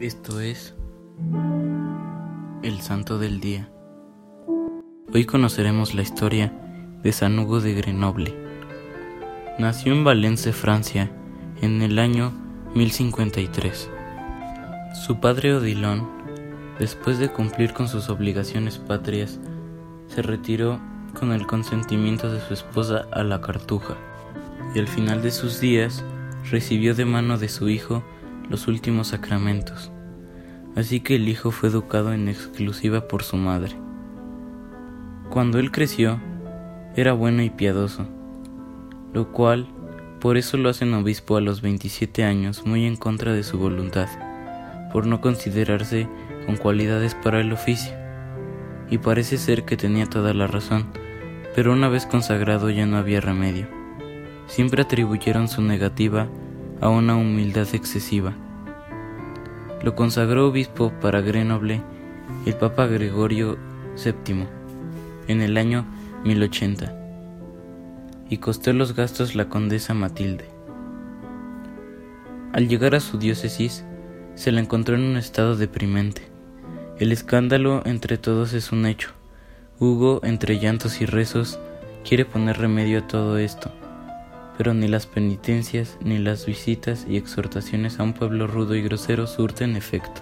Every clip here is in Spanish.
Esto es el Santo del Día. Hoy conoceremos la historia de San Hugo de Grenoble. Nació en Valence, Francia, en el año 1053. Su padre Odilon, después de cumplir con sus obligaciones patrias, se retiró con el consentimiento de su esposa a la Cartuja, y al final de sus días recibió de mano de su hijo los últimos sacramentos, así que el hijo fue educado en exclusiva por su madre. Cuando él creció, era bueno y piadoso, lo cual por eso lo hacen obispo a los 27 años muy en contra de su voluntad, por no considerarse con cualidades para el oficio. Y parece ser que tenía toda la razón, pero una vez consagrado ya no había remedio. Siempre atribuyeron su negativa a una humildad excesiva. Lo consagró obispo para Grenoble el Papa Gregorio VII en el año 1080 y costó los gastos la condesa Matilde. Al llegar a su diócesis, se la encontró en un estado deprimente. El escándalo entre todos es un hecho. Hugo, entre llantos y rezos, quiere poner remedio a todo esto pero ni las penitencias ni las visitas y exhortaciones a un pueblo rudo y grosero surten efecto.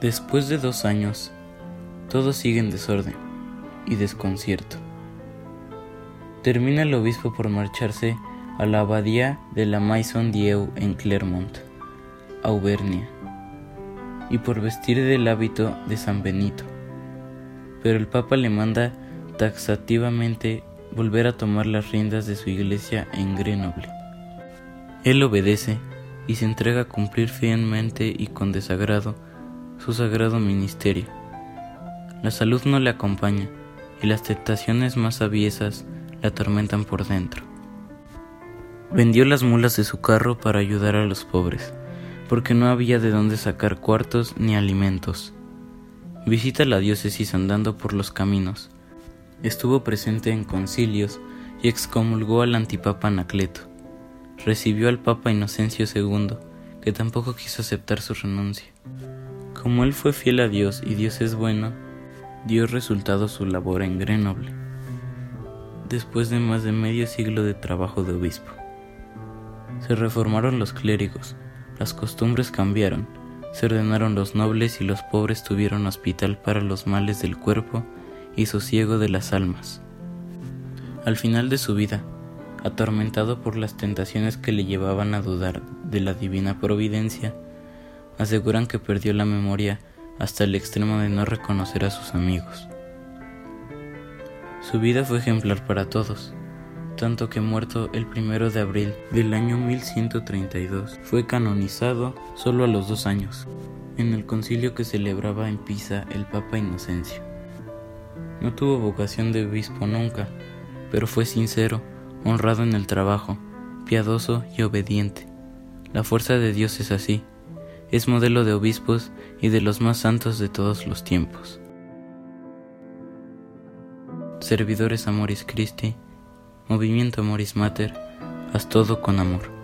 Después de dos años, todo sigue en desorden y desconcierto. Termina el obispo por marcharse a la abadía de la Maison Dieu en Clermont, Auvernia, y por vestir del hábito de San Benito. Pero el Papa le manda taxativamente volver a tomar las riendas de su iglesia en Grenoble. Él obedece y se entrega a cumplir fielmente y con desagrado su sagrado ministerio. La salud no le acompaña y las tentaciones más aviesas le atormentan por dentro. Vendió las mulas de su carro para ayudar a los pobres, porque no había de dónde sacar cuartos ni alimentos. Visita la diócesis andando por los caminos, Estuvo presente en concilios y excomulgó al antipapa Anacleto. Recibió al papa Inocencio II, que tampoco quiso aceptar su renuncia. Como él fue fiel a Dios y Dios es bueno, dio resultado su labor en Grenoble, después de más de medio siglo de trabajo de obispo. Se reformaron los clérigos, las costumbres cambiaron, se ordenaron los nobles y los pobres tuvieron hospital para los males del cuerpo y sosiego de las almas. Al final de su vida, atormentado por las tentaciones que le llevaban a dudar de la divina providencia, aseguran que perdió la memoria hasta el extremo de no reconocer a sus amigos. Su vida fue ejemplar para todos, tanto que muerto el primero de abril del año 1132, fue canonizado solo a los dos años, en el concilio que celebraba en Pisa el Papa Inocencio. No tuvo vocación de obispo nunca, pero fue sincero, honrado en el trabajo, piadoso y obediente. La fuerza de Dios es así, es modelo de obispos y de los más santos de todos los tiempos. Servidores Amoris Christi, Movimiento Amoris Mater, haz todo con amor.